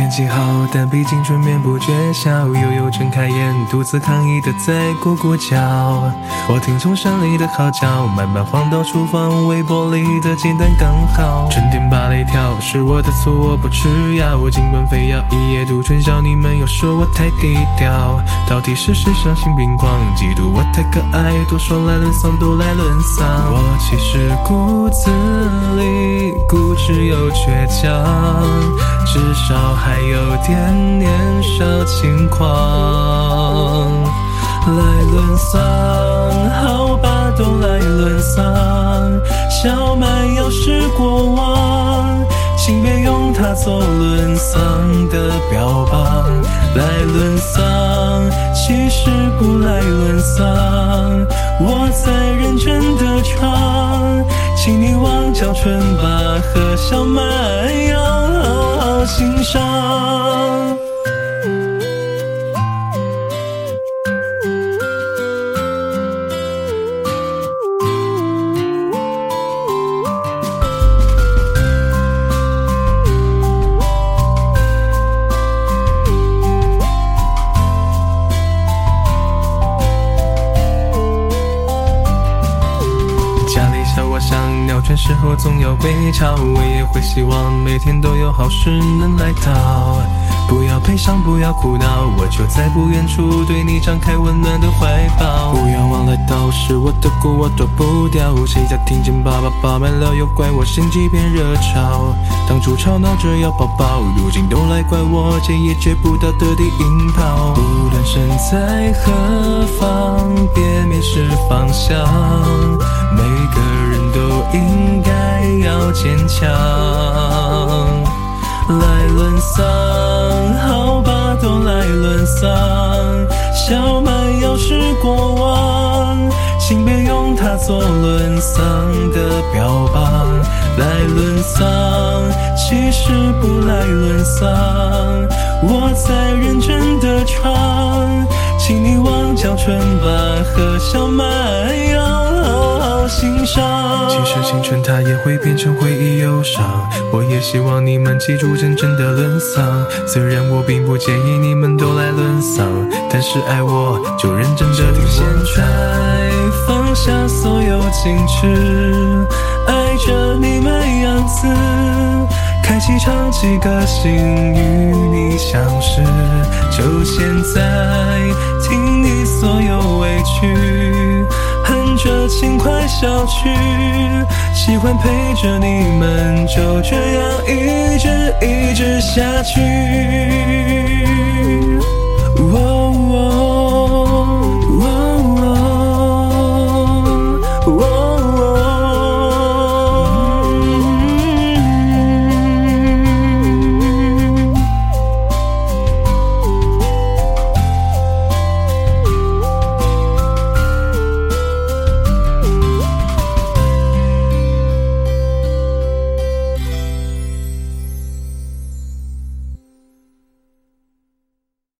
天气好，但毕竟春眠不觉晓。悠悠睁开眼，独自抗议的在过过桥。我听从山里的号角，慢慢晃到厨房，微波里的鸡蛋刚好。春天拔了一条，是我的错，我不吃药。尽管非要一夜度春宵，你们又说我太低调。到底是谁丧心病狂，嫉妒我太可爱？多说来沦丧，多来沦丧。我其实骨子里固执又倔强，至少还有点年少轻狂。来沦丧，好吧，都来沦丧。小蛮腰是过往，请别用它做沦丧的标榜。来沦丧，其实不来沦丧。我在认真的唱，请你忘掉春吧和小蛮腰心上。时候总要被吵，我也会希望每天都有好事能来到。不要悲伤，不要哭闹，我就在不远处对你张开温暖的怀抱。不要忘了，都是我的锅，我躲不掉。谁家听见爸爸爸满了，又怪我心机变热潮。当初吵闹着要抱抱，如今都来怪我接也接不到的低音炮。无论身在何方，别迷失方向。每个人都应该坚强。来沦丧，好吧，都来沦丧。小蛮腰是过往，请别用它做沦丧的标榜。来沦丧，其实不来沦丧。我在认真的唱，请你忘掉春把和小蛮腰欣赏。其实青春它也会变成回忆忧伤，我也希望你们记住真正的沦丧。虽然我并不介意你们都来沦丧，但是爱我就认真的听现在放下所有矜持，爱着你们样子。开启唱几个心与你相识，就现在听你所有去，喜欢陪着你们，就这样一直一直下去。